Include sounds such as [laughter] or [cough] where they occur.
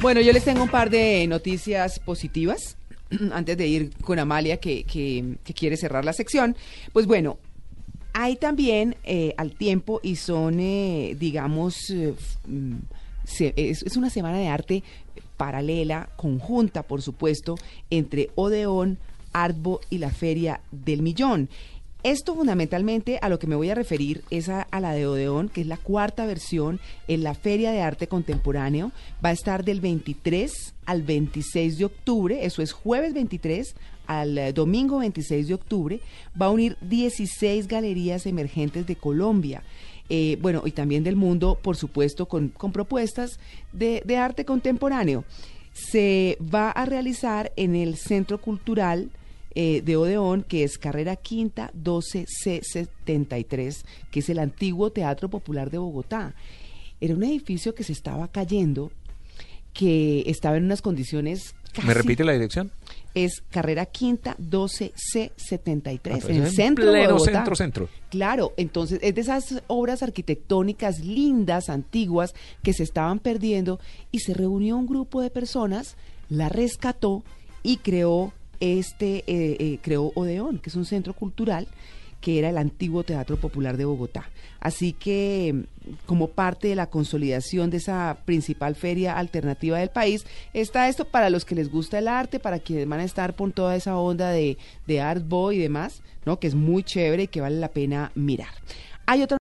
Bueno, yo les tengo un par de noticias positivas [clears throat] antes de ir con Amalia que, que, que quiere cerrar la sección. Pues bueno, hay también eh, al tiempo y son, eh, digamos, eh, mm, se- es, es una semana de arte paralela, conjunta, por supuesto, entre Odeón, Artbo y la Feria del Millón. Esto fundamentalmente a lo que me voy a referir es a, la de Odeón, que es la cuarta versión en la Feria de Arte Contemporáneo. Va a estar del 23 al 26 de octubre, eso es jueves 23 al eh, domingo 26 de octubre. Va a unir 16 galerías emergentes de Colombia. Eh, bueno, y también del mundo, por supuesto, con, con propuestas de, de arte contemporáneo. Se va a realizar en el Centro Cultural eh, de Odeón, que es Carrera Quinta 12C73, que es el antiguo Teatro Popular de Bogotá. Era un edificio que se estaba cayendo, que estaba en unas condiciones casi... ¿Me repite la dirección? Es Carrera Quinta 12C73, Ah, pues en el en centro de Bogotá. centro, centro. Claro, entonces es de esas obras arquitectónicas lindas, antiguas, que se estaban perdiendo y se reunió un grupo de personas, la rescató y creó este, eh, eh, creó Odeón, que es un centro cultural que era el antiguo Teatro Popular de Bogotá. Así que, como parte de la consolidación de esa principal feria alternativa del país, está esto para los que les gusta el arte, para quienes van a estar con toda esa onda de, de Art Boy y demás, ¿no? que es muy chévere y que vale la pena mirar. Hay otra